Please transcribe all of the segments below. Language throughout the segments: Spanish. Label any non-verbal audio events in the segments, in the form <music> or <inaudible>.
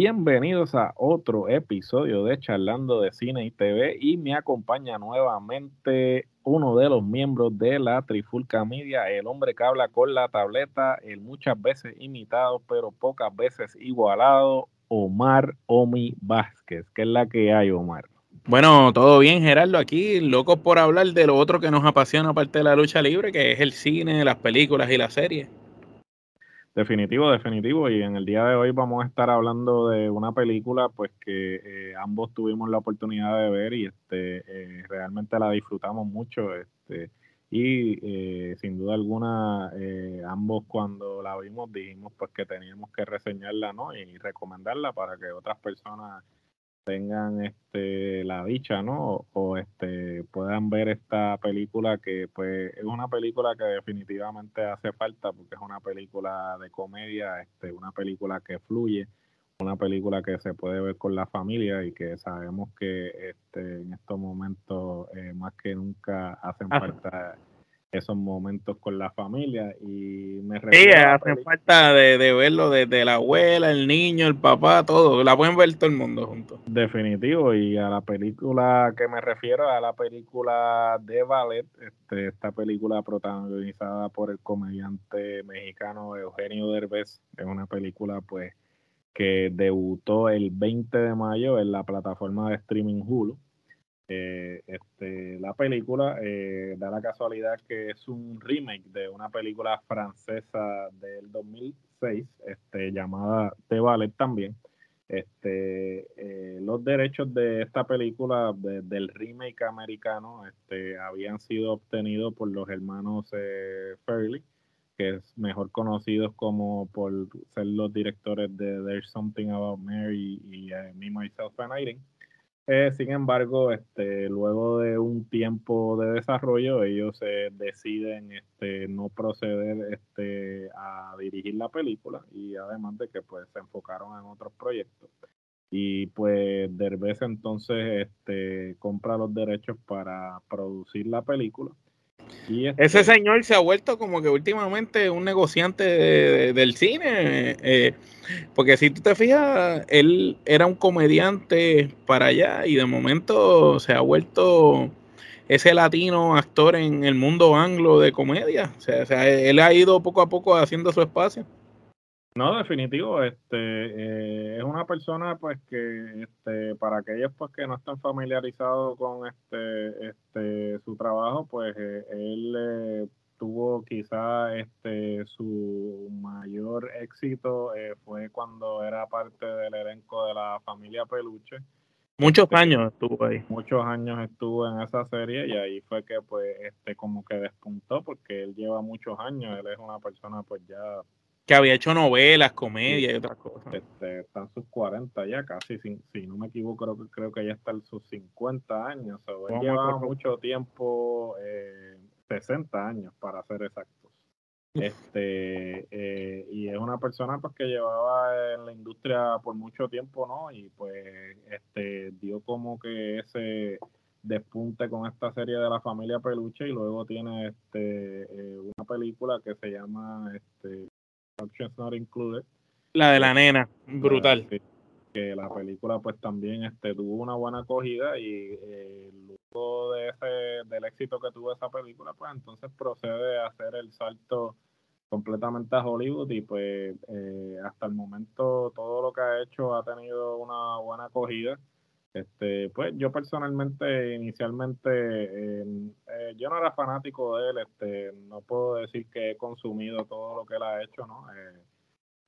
Bienvenidos a otro episodio de Charlando de Cine y TV y me acompaña nuevamente uno de los miembros de la Trifulca Media, el hombre que habla con la tableta, el muchas veces imitado pero pocas veces igualado, Omar Omi Vázquez. ¿Qué es la que hay, Omar? Bueno, todo bien, Gerardo, aquí, locos por hablar de lo otro que nos apasiona aparte de la lucha libre, que es el cine, las películas y las series. Definitivo, definitivo. Y en el día de hoy vamos a estar hablando de una película pues que eh, ambos tuvimos la oportunidad de ver y este eh, realmente la disfrutamos mucho. Este, y eh, sin duda alguna, eh, ambos cuando la vimos dijimos pues que teníamos que reseñarla ¿no? y recomendarla para que otras personas tengan este la dicha no o este puedan ver esta película que pues es una película que definitivamente hace falta porque es una película de comedia este una película que fluye una película que se puede ver con la familia y que sabemos que este en estos momentos eh, más que nunca hacen falta esos momentos con la familia y me Sí, hace falta de, de verlo desde la abuela, el niño, el papá, todo. La pueden ver todo el mundo juntos. Definitivo, y a la película que me refiero, a la película de ballet, este, esta película protagonizada por el comediante mexicano Eugenio Derbez, es una película pues que debutó el 20 de mayo en la plataforma de streaming Hulu. Eh, este, la película eh, da la casualidad que es un remake de una película francesa del 2006 este, llamada The Ballet también. Este, eh, los derechos de esta película, de- del remake americano, este, habían sido obtenidos por los hermanos eh, Fairley, que es mejor conocidos como por ser los directores de There's Something About Mary y eh, Me, Myself and Irene. Eh, sin embargo, este, luego de un tiempo de desarrollo, ellos deciden este, no proceder este, a dirigir la película y además de que pues se enfocaron en otros proyectos. Y pues Derbez entonces este, compra los derechos para producir la película. Este, Ese señor se ha vuelto como que últimamente un negociante de- de- del cine. eh, porque si tú te fijas, él era un comediante para allá y de momento se ha vuelto ese latino actor en el mundo anglo de comedia. O sea, o sea, él ha ido poco a poco haciendo su espacio. No, definitivo, este eh, es una persona pues que este para aquellos pues que no están familiarizados con este este su trabajo, pues eh, él eh, tuvo quizá este su mayor éxito eh, fue cuando era parte del elenco de la familia Peluche. Muchos Este, años estuvo ahí. Muchos años estuvo en esa serie y ahí fue que pues este como que despuntó porque él lleva muchos años, él es una persona pues ya Que había hecho novelas, comedia y otras cosas. este, está en sus 40 ya casi, si, si no me equivoco, creo, que- creo que ya está en sus 50 años. O él lleva mucho tiempo, eh, 60 años para ser exactos. Este, eh, y es una persona pues que llevaba en la industria por mucho tiempo, ¿no? Y pues este dio como que ese despunte con esta serie de la familia Peluche y luego tiene este eh, una película que se llama este Options Not Included La de la nena, brutal. Sí, que la película pues también este tuvo una buena acogida y eh, luego de ese del éxito que tuvo esa película pues entonces procede a hacer el salto completamente a Hollywood y pues eh, hasta el momento todo lo que ha hecho ha tenido una buena acogida este pues yo personalmente inicialmente eh, eh, yo no era fanático de él este no puedo decir que he consumido todo lo que él ha hecho no Eh,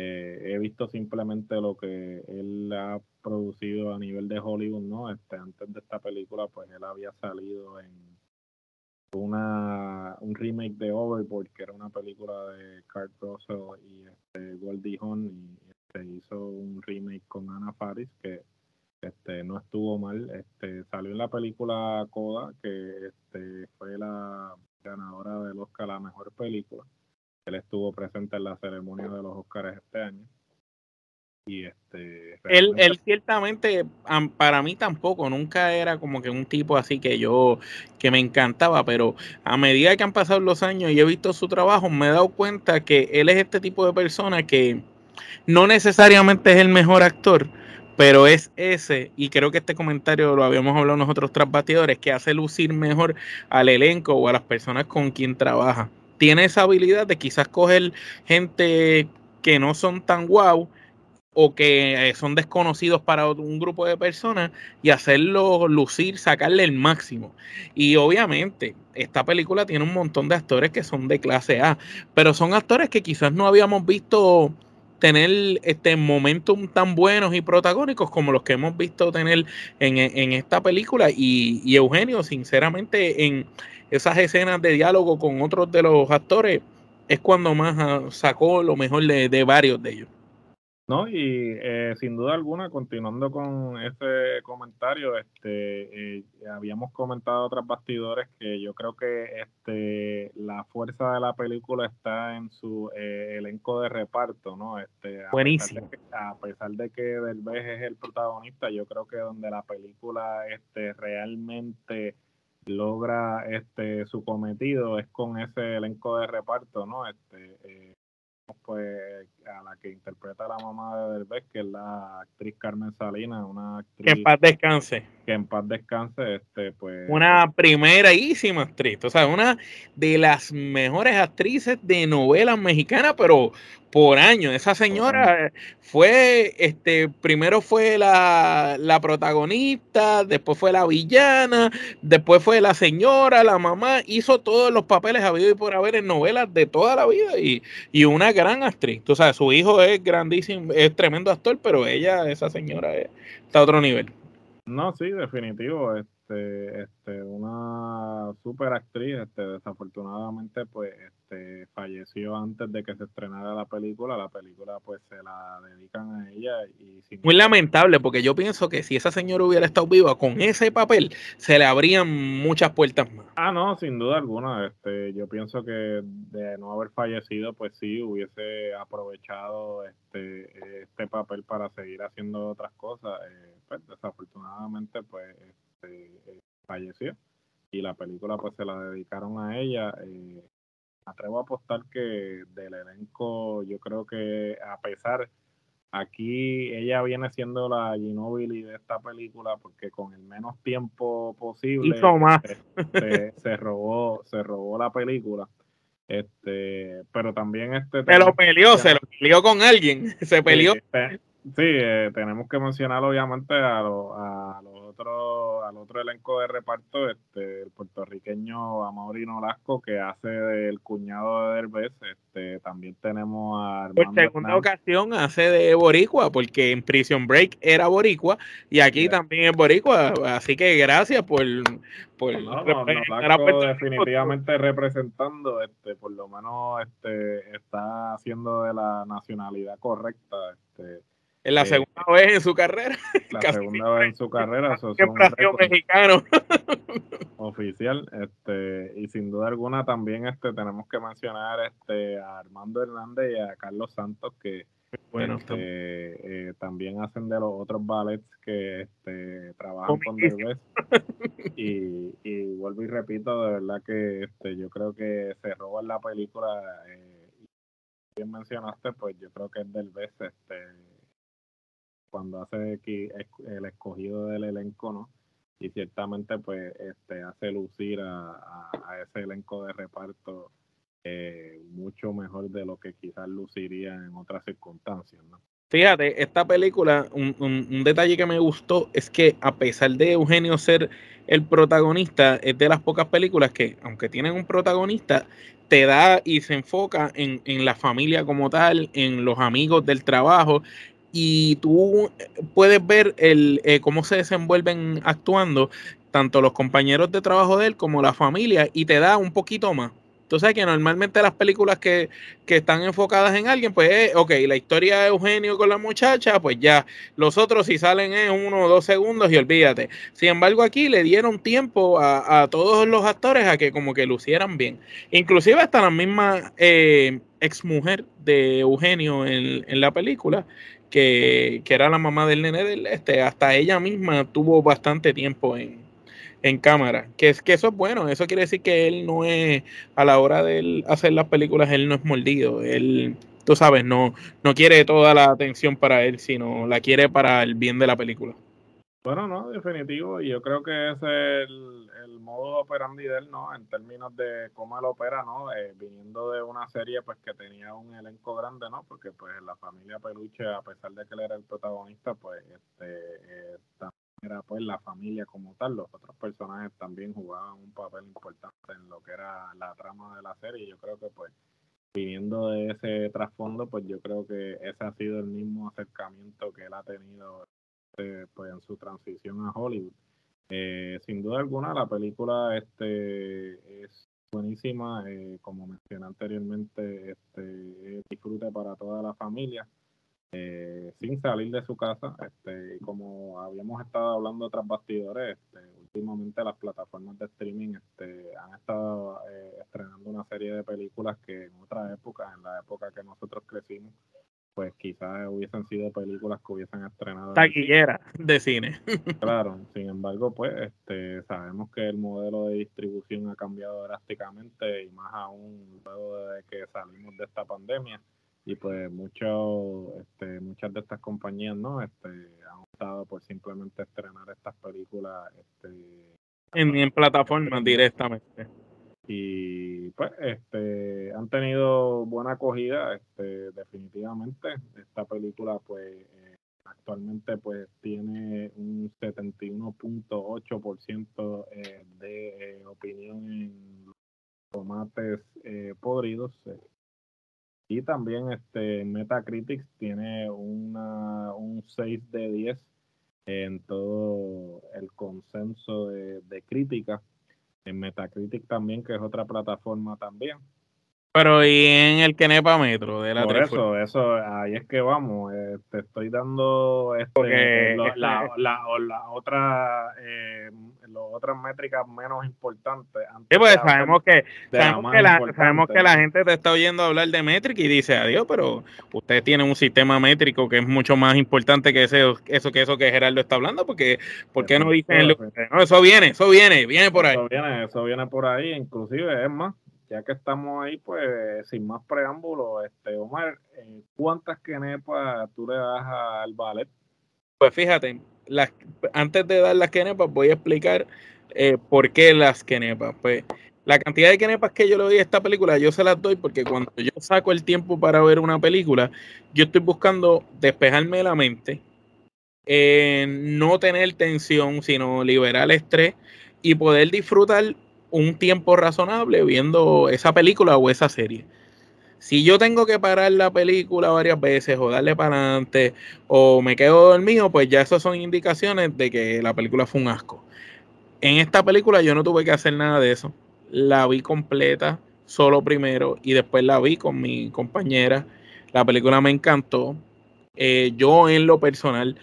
eh, he visto simplemente lo que él ha producido a nivel de Hollywood, ¿no? Este, antes de esta película, pues él había salido en una, un remake de Overboard, que era una película de Kurt Russell y este, Goldie Hawn, y este, hizo un remake con Anna Faris que este, no estuvo mal. Este, salió en la película Coda, que este, fue la ganadora del Oscar la mejor película. Él estuvo presente en la ceremonia de los Oscars este año. Y este, él, él ciertamente, para mí tampoco, nunca era como que un tipo así que yo, que me encantaba, pero a medida que han pasado los años y he visto su trabajo, me he dado cuenta que él es este tipo de persona que no necesariamente es el mejor actor, pero es ese, y creo que este comentario lo habíamos hablado nosotros tras batidores, que hace lucir mejor al elenco o a las personas con quien trabaja. Tiene esa habilidad de quizás coger gente que no son tan guau o que eh, son desconocidos para un grupo de personas y hacerlo lucir, sacarle el máximo. Y obviamente, esta película tiene un montón de actores que son de clase A, pero son actores que quizás no habíamos visto tener este momentum tan buenos y protagónicos como los que hemos visto tener en, esta película y, Eugenio sinceramente en esas escenas de diálogo con otros de los actores es cuando más ah, sacó lo mejor de varios de ellos. No, y eh, sin duda alguna, continuando con ese comentario, este, eh, habíamos comentado otros bastidores que yo creo que este, la fuerza de la película está en su eh, elenco de reparto, ¿no? Este, Buenísimo. a pesar de que Derbez es el protagonista, yo creo que donde la película este, realmente logra este su cometido es con ese elenco de reparto, ¿no? Este, pues a la que interpreta a la mamá de Derbez, que es la actriz Carmen Salinas, una actriz que en paz descanse. Que en paz descanse, este, pues. Una primerísima actriz, o sea, una de las mejores actrices de novelas mexicanas, pero por año. Esa señora fue, este, primero fue la, la, protagonista, después fue la villana, después fue la señora, la mamá, hizo todos los papeles habido y por haber en novelas de toda la vida y, y una gran actriz. Tú sabes, su hijo es grandísimo, es tremendo actor, pero ella, esa señora, está a otro nivel. No, sí, definitivo. Este, este, una super actriz, este, desafortunadamente, pues, este, falleció antes de que se estrenara la película. La película, pues, se la dedican a ella y muy lamentable, porque yo pienso que si esa señora hubiera estado viva con ese papel, se le abrían muchas puertas más. Ah, no, sin duda alguna. Este, yo pienso que de no haber fallecido, pues sí, hubiese aprovechado este, este papel para seguir haciendo otras cosas. Eh, pues, desafortunadamente, pues este, falleció y la película pues se la dedicaron a ella. Eh, atrevo a apostar que del elenco, yo creo que a pesar, aquí ella viene siendo la Ginobili de esta película porque con el menos tiempo posible este, se, robó, se robó la película. Este, pero también este se lo peleó, se lo peleó con alguien, <laughs> se peleó. Sí, eh, tenemos que mencionar obviamente a, a los otros, al otro elenco de reparto, este, el puertorriqueño Amaurino Lasco, que hace del cuñado de Derbez. Este, también tenemos a Armando Por segunda ocasión hace de Boricua, porque en Prison Break era Boricua y aquí también es Boricua. Así que gracias por, por definitivamente representando, este, por lo menos este, está haciendo de la nacionalidad correcta. Este, en la segunda vez en su carrera. <laughs> La segunda vez en su carrera. mexicano. <laughs> Oficial. Este, y sin duda alguna también este, tenemos que mencionar este, a Armando Hernández y a Carlos Santos que bueno, este, eh, también hacen de los otros ballets que este, trabajan con Derbez. y, y vuelvo y repito, de verdad que este, yo creo que se roba la película. Eh, bien mencionaste, pues yo creo que es Derbez. Este, cuando hace el escogido del elenco, ¿no? Y ciertamente, pues, este, hace lucir a, ese elenco de reparto eh, mucho mejor de lo que quizás luciría en otras circunstancias, ¿no? Fíjate, esta película, un, un, detalle que me gustó es que a pesar de Eugenio ser el protagonista, es de las pocas películas que, aunque tienen un protagonista, te da y se enfoca en, en, la familia como tal, en los amigos del trabajo, y tú puedes ver el, eh, cómo se desenvuelven actuando tanto los compañeros de trabajo de él como la familia y te da un poquito más. Entonces, que normalmente las películas que, están enfocadas en alguien, pues, eh, ok, la historia de Eugenio con la muchacha, pues ya, los otros si salen en uno o dos segundos y olvídate. Sin embargo, aquí le dieron tiempo a, todos los actores a que como que lucieran bien. Inclusive hasta la misma eh, ex mujer de Eugenio en, en la película, que, que, era la mamá del nene del este, hasta ella misma tuvo bastante tiempo en, en cámara. Que, es, que eso es bueno, eso quiere decir que él no es, a la hora de hacer las películas, él no es mordido, él, tú sabes, no, no quiere toda la atención para él, sino la quiere para el bien de la película. Bueno, no, definitivo, y yo creo que es el, el modo operandi de él, ¿no? En términos de cómo él opera, ¿no? Eh, viniendo de una serie, pues, que tenía un elenco grande, ¿no? Porque, pues, la familia Peluche, a pesar de que él era el protagonista, pues, este, eh, era pues la familia como tal, los otros personajes también jugaban un papel importante en lo que era la trama de la serie. Yo creo que pues viniendo de ese trasfondo, pues yo creo que ese ha sido el mismo acercamiento que él ha tenido este, pues en su transición a Hollywood. Eh, sin duda alguna la película este es buenísima, eh, como mencioné anteriormente, este disfrute para toda la familia. Eh, sin salir de su casa. Este, y como habíamos estado hablando tras bastidores, este, últimamente las plataformas de streaming este, han estado eh, estrenando una serie de películas que en otra época, en la época que nosotros crecimos, pues quizás hubiesen sido películas que hubiesen estrenado. Taquillera. De cine. <laughs> Claro, sin embargo, pues este, sabemos que el modelo de distribución ha cambiado drásticamente y más aún luego de que salimos de esta pandemia. Y pues mucho, este, muchas de estas compañías no este, han optado por simplemente estrenar estas películas este, en, en plataformas directamente y pues este han tenido buena acogida este definitivamente esta película pues eh, actualmente pues tiene un 71.8% eh, de eh, opinión en tomates eh, podridos y también este Metacritic tiene una, un 6 de 10 en todo el consenso de, de crítica. En Metacritic también, que es otra plataforma también. Pero y en el Kenepa Metro de la Por eso, eso, ahí es que vamos. Eh, te estoy dando este, la, la, la, otra, eh, las otras métricas menos importantes. Sí, pues sabemos que, sabemos, que la, sabemos que la gente te está oyendo hablar de métrica y dice, adiós, pero usted tiene un sistema métrico que es mucho más importante que ese, eso que eso que Gerardo está hablando, porque ¿por qué no dicen? No, eso viene, eso viene, viene por ahí. Eso viene, eso viene por ahí, inclusive, es más ya que estamos ahí, pues sin más preámbulos, este, Omar, eh, ¿cuántas quenepas tú le das al ballet? Pues fíjate, las, antes de dar las quenepas voy a explicar eh, por qué las quenepas. Pues la cantidad de quenepas que yo le doy a esta película, yo se las doy porque cuando yo saco el tiempo para ver una película, yo estoy buscando despejarme la mente, eh, no tener tensión, sino liberar el estrés y poder disfrutar un tiempo razonable viendo esa película o esa serie. Si yo tengo que parar la película varias veces o darle para adelante o me quedo dormido, pues ya esas son indicaciones de que la película fue un asco. En esta película yo no tuve que hacer nada de eso. La vi completa, solo primero, y después la vi con mi compañera. La película me encantó. Eh, yo en lo personal,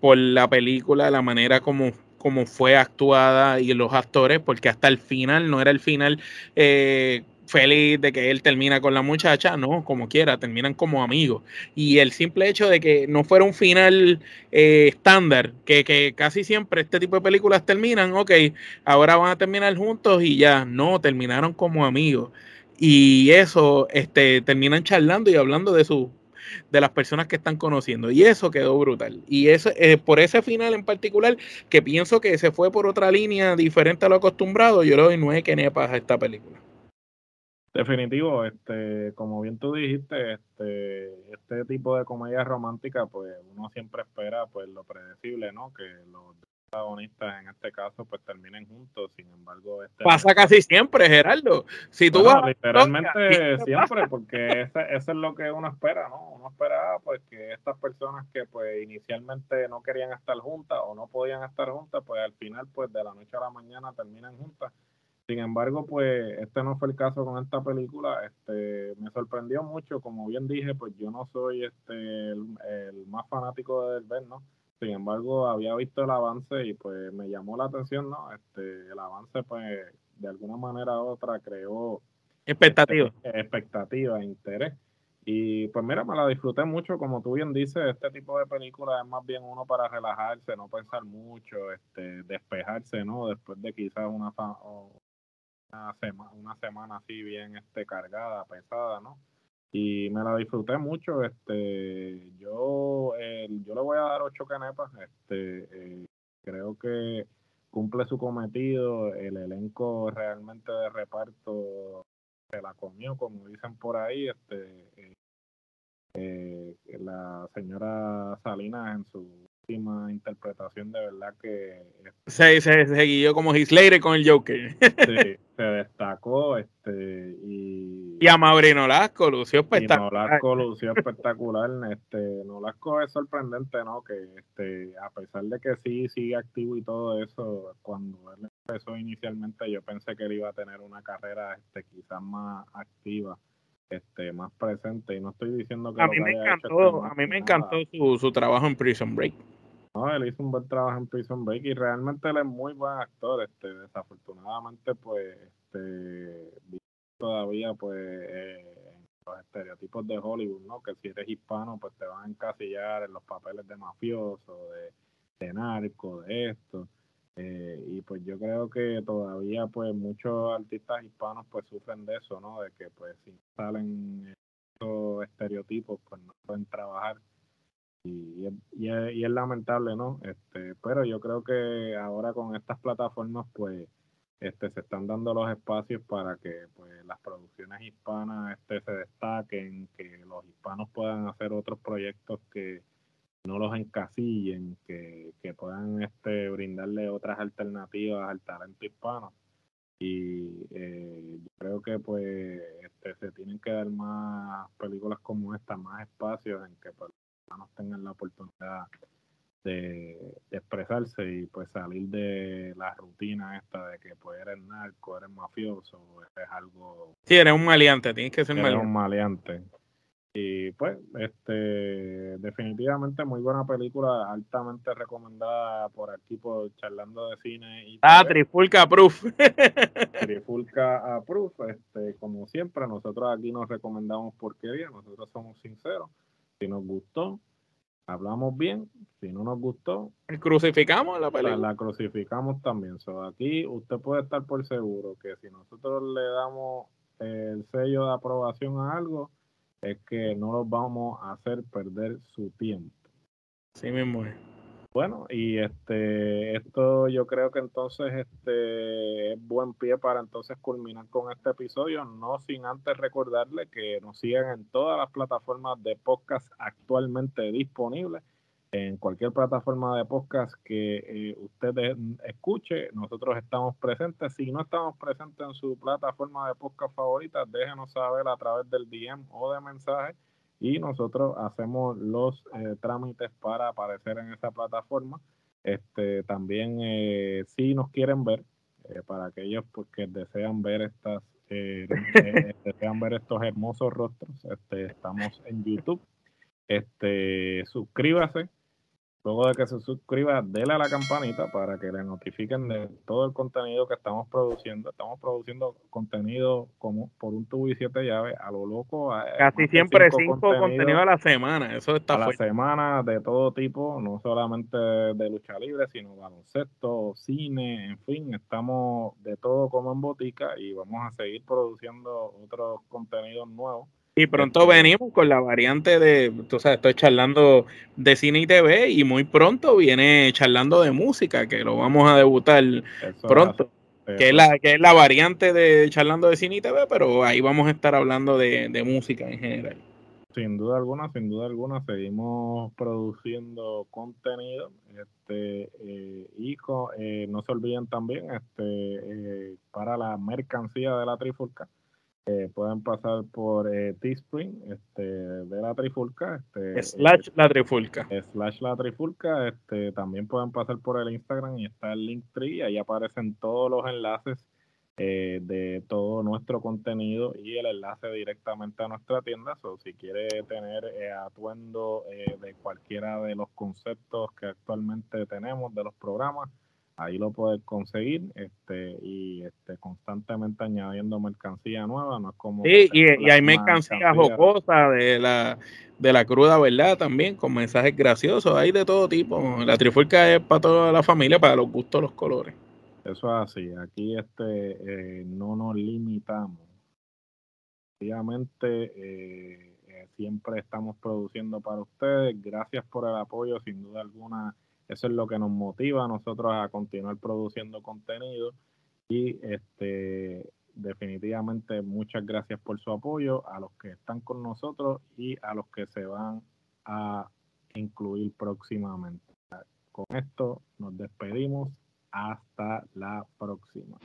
por la película, la manera como como fue actuada y los actores, porque hasta el final no era el final eh, feliz de que él termina con la muchacha, no, como quiera, terminan como amigos. Y el simple hecho de que no fuera un final eh, estándar, que, que, casi siempre este tipo de películas terminan, ok, ahora van a terminar juntos y ya, no, terminaron como amigos. Y eso, este, terminan charlando y hablando de su de las personas que están conociendo. Y eso quedó brutal. Y eso, eh, por ese final en particular, que pienso que se fue por otra línea diferente a lo acostumbrado, yo le doy nueve quenepas a esta película. Definitivo, este, como bien tú dijiste, este, este tipo de comedia romántica, pues uno siempre espera pues lo predecible, ¿no? Que los protagonistas en este caso pues terminen juntos, sin embargo... Este Pasa casi siempre, Gerardo. Si tú vas literalmente siempre, porque eso, es lo que uno espera, ¿no? Uno esperaba pues que estas personas que pues inicialmente no querían estar juntas o no podían estar juntas, pues al final pues de la noche a la mañana terminan juntas. Sin embargo, pues este no fue el caso con esta película. Este me sorprendió mucho, como bien dije, pues yo no soy este el, el más fanático de Del ¿no? Sin embargo, había visto el avance y pues me llamó la atención, ¿no? Este, el avance pues de alguna manera u otra creó expectativa, este, expectativa, interés. Y pues mira, me la disfruté mucho, como tú bien dices, este tipo de película es más bien uno para relajarse, no pensar mucho, este, despejarse, ¿no? Después de quizás una, una, semana, una semana así bien este, cargada, pesada, ¿no? Y me la disfruté mucho. Este, yo, yo le voy a dar ocho canepas. Este, eh, creo que cumple su cometido. El elenco realmente de reparto se la comió, como dicen por ahí. Este, eh, eh, la señora Salinas en su última interpretación de verdad que se, se, se como Heath con el Joker. Sí, <laughs> se destacó este y y a Mauri Nolasco lució espectacular. Nolasco lució espectacular este Nolasco es sorprendente no que este a pesar de que sí sigue activo y todo eso cuando él empezó inicialmente yo pensé que él iba a tener una carrera este quizás más activa este, más presente y no estoy diciendo que a mí me encantó a mí me encantó su, su, trabajo en Prison Break no él hizo un buen trabajo en Prison Break y realmente él es muy buen actor este desafortunadamente pues este todavía pues eh, los estereotipos de Hollywood no que si eres hispano pues te van a encasillar en los papeles de mafioso de, de narco de esto eh, y pues yo creo que todavía pues muchos artistas hispanos pues sufren de eso, ¿no? De que pues si salen estos estereotipos pues no pueden trabajar y, y, es, lamentable, ¿no? Este, pero yo creo que ahora con estas plataformas pues este se están dando los espacios para que pues las producciones hispanas este se destaquen, que los hispanos puedan hacer otros proyectos que no los encasillen, que, que puedan este, brindarle otras alternativas al talento hispano. Y eh, yo creo que pues este, se tienen que dar más películas como esta, más espacios en que pues, hispanos tengan la oportunidad de, expresarse y pues salir de la rutina esta de que pues eres narco, eres mafioso, eres algo... Sí, eres un maleante, tienes que ser eres un maleante. Y pues, este, definitivamente muy buena película, altamente recomendada por aquí por Charlando de Cine. Y ah, Trifulca Proof. <laughs> Trifulca Proof, este, como siempre, nosotros aquí nos recomendamos porquería, nosotros somos sinceros. Si nos gustó, hablamos bien, si no nos gustó, crucificamos la película. La, crucificamos también. So, aquí usted puede estar por seguro que si nosotros le damos el sello de aprobación a algo, es que no los vamos a hacer perder su tiempo. Sí mismo Bueno, y este, esto yo creo que entonces este es buen pie para entonces culminar con este episodio, no sin antes recordarle que nos sigan en todas las plataformas de podcast actualmente disponibles en cualquier plataforma de podcast que eh, usted escuche, nosotros estamos presentes. Si no estamos presentes en su plataforma de podcast favorita, déjenos saber a través del DM o de mensaje y nosotros hacemos los eh, trámites para aparecer en esa plataforma. Este, también eh, si nos quieren ver, para aquellos pues, que desean ver estas <laughs> desean ver estos hermosos rostros, este, estamos en YouTube. Este, suscríbase, Luego de que se suscriba, déle a la campanita para que le notifiquen de todo el contenido que estamos produciendo. Estamos produciendo contenido como por un tubo y siete llaves a lo loco. Casi siempre cinco, contenidos a la semana. Eso está A la semana de todo tipo, no solamente de lucha libre, sino baloncesto, cine, en fin, estamos de todo como en botica y vamos a seguir produciendo otros contenidos nuevos y pronto venimos con la variante de, tú sabes, estoy charlando de cine y TV y muy pronto viene charlando de música, que lo vamos a debutar pronto. Que es, la, que es la variante de charlando de cine y TV, pero ahí vamos a estar hablando de, música en general. Sin duda alguna, sin duda alguna, seguimos produciendo contenido este, eh, y eh, no se olviden también este, eh, para la mercancía de la Trifulca. Pueden pasar por Teespring este, de la Trifulca. Este, slash la Trifulca. Slash la Trifulca. Este, también pueden pasar por el Instagram y está el link tree. Ahí aparecen todos los enlaces eh, de todo nuestro contenido y el enlace directamente a nuestra tienda. o si quiere tener eh, atuendo eh, de cualquiera de los conceptos que actualmente tenemos de los programas, ahí lo puedes conseguir este y este constantemente añadiendo mercancía nueva. No es como sí, y, hay mercancía jocosa de la de la cruda, ¿verdad? También con mensajes graciosos, hay de todo tipo. La trifulca es para toda la familia, para los gustos, los colores. Eso es así. Aquí este eh, no nos limitamos. Obviamente eh, eh, siempre estamos produciendo para ustedes. Gracias por el apoyo, sin duda alguna. Eso es lo que nos motiva a nosotros a continuar produciendo contenido. Y este definitivamente muchas gracias por su apoyo a los que están con nosotros y a los que se van a incluir próximamente. Con esto nos despedimos hasta la próxima.